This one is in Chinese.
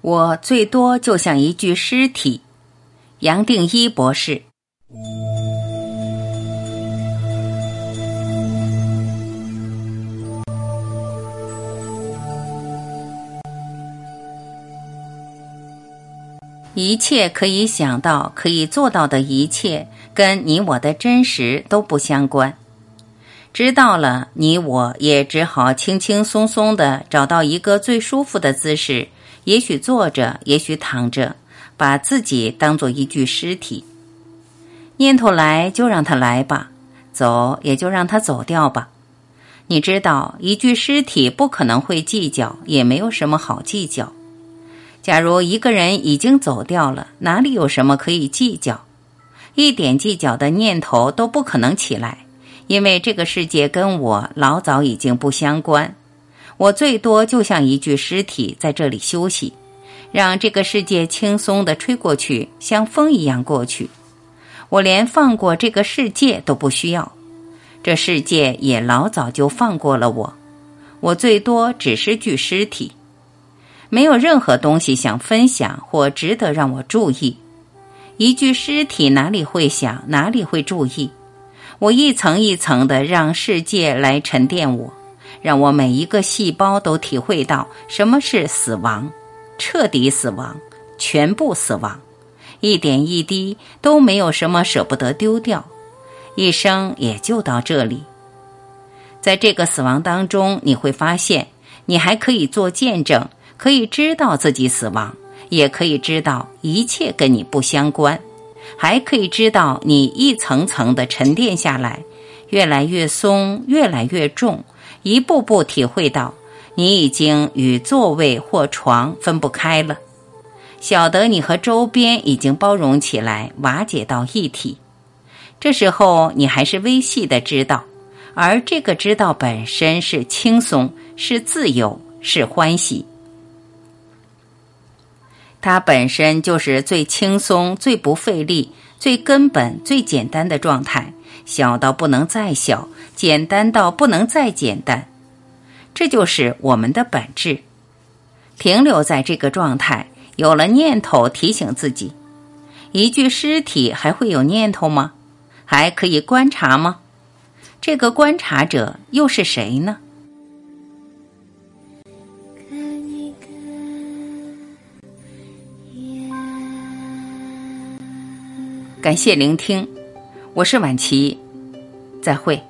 我最多就像一具尸体。杨定一博士。一切可以想到、可以做到的一切，跟你我的真实都不相关。知道了，你我也只好轻轻松松的找到一个最舒服的姿势，也许坐着，也许躺着，把自己当做一具尸体。念头来就让它来吧，走也就让它走掉吧。你知道，一具尸体不可能会计较，也没有什么好计较。假如一个人已经走掉了，哪里有什么可以计较？一点计较的念头都不可能起来，因为这个世界跟我老早已经不相关。我最多就像一具尸体在这里休息，让这个世界轻松地吹过去，像风一样过去。我连放过这个世界都不需要，这世界也老早就放过了我。我最多只是具尸体。没有任何东西想分享或值得让我注意。一具尸体哪里会想，哪里会注意？我一层一层的让世界来沉淀我，让我每一个细胞都体会到什么是死亡，彻底死亡，全部死亡，一点一滴都没有什么舍不得丢掉。一生也就到这里。在这个死亡当中，你会发现，你还可以做见证。可以知道自己死亡，也可以知道一切跟你不相关，还可以知道你一层层的沉淀下来，越来越松，越来越重，一步步体会到你已经与座位或床分不开了，晓得你和周边已经包容起来，瓦解到一体。这时候你还是微细的知道，而这个知道本身是轻松，是自由，是欢喜。它本身就是最轻松、最不费力、最根本、最简单的状态，小到不能再小，简单到不能再简单。这就是我们的本质。停留在这个状态，有了念头提醒自己：一具尸体还会有念头吗？还可以观察吗？这个观察者又是谁呢？感谢聆听，我是晚琪，再会。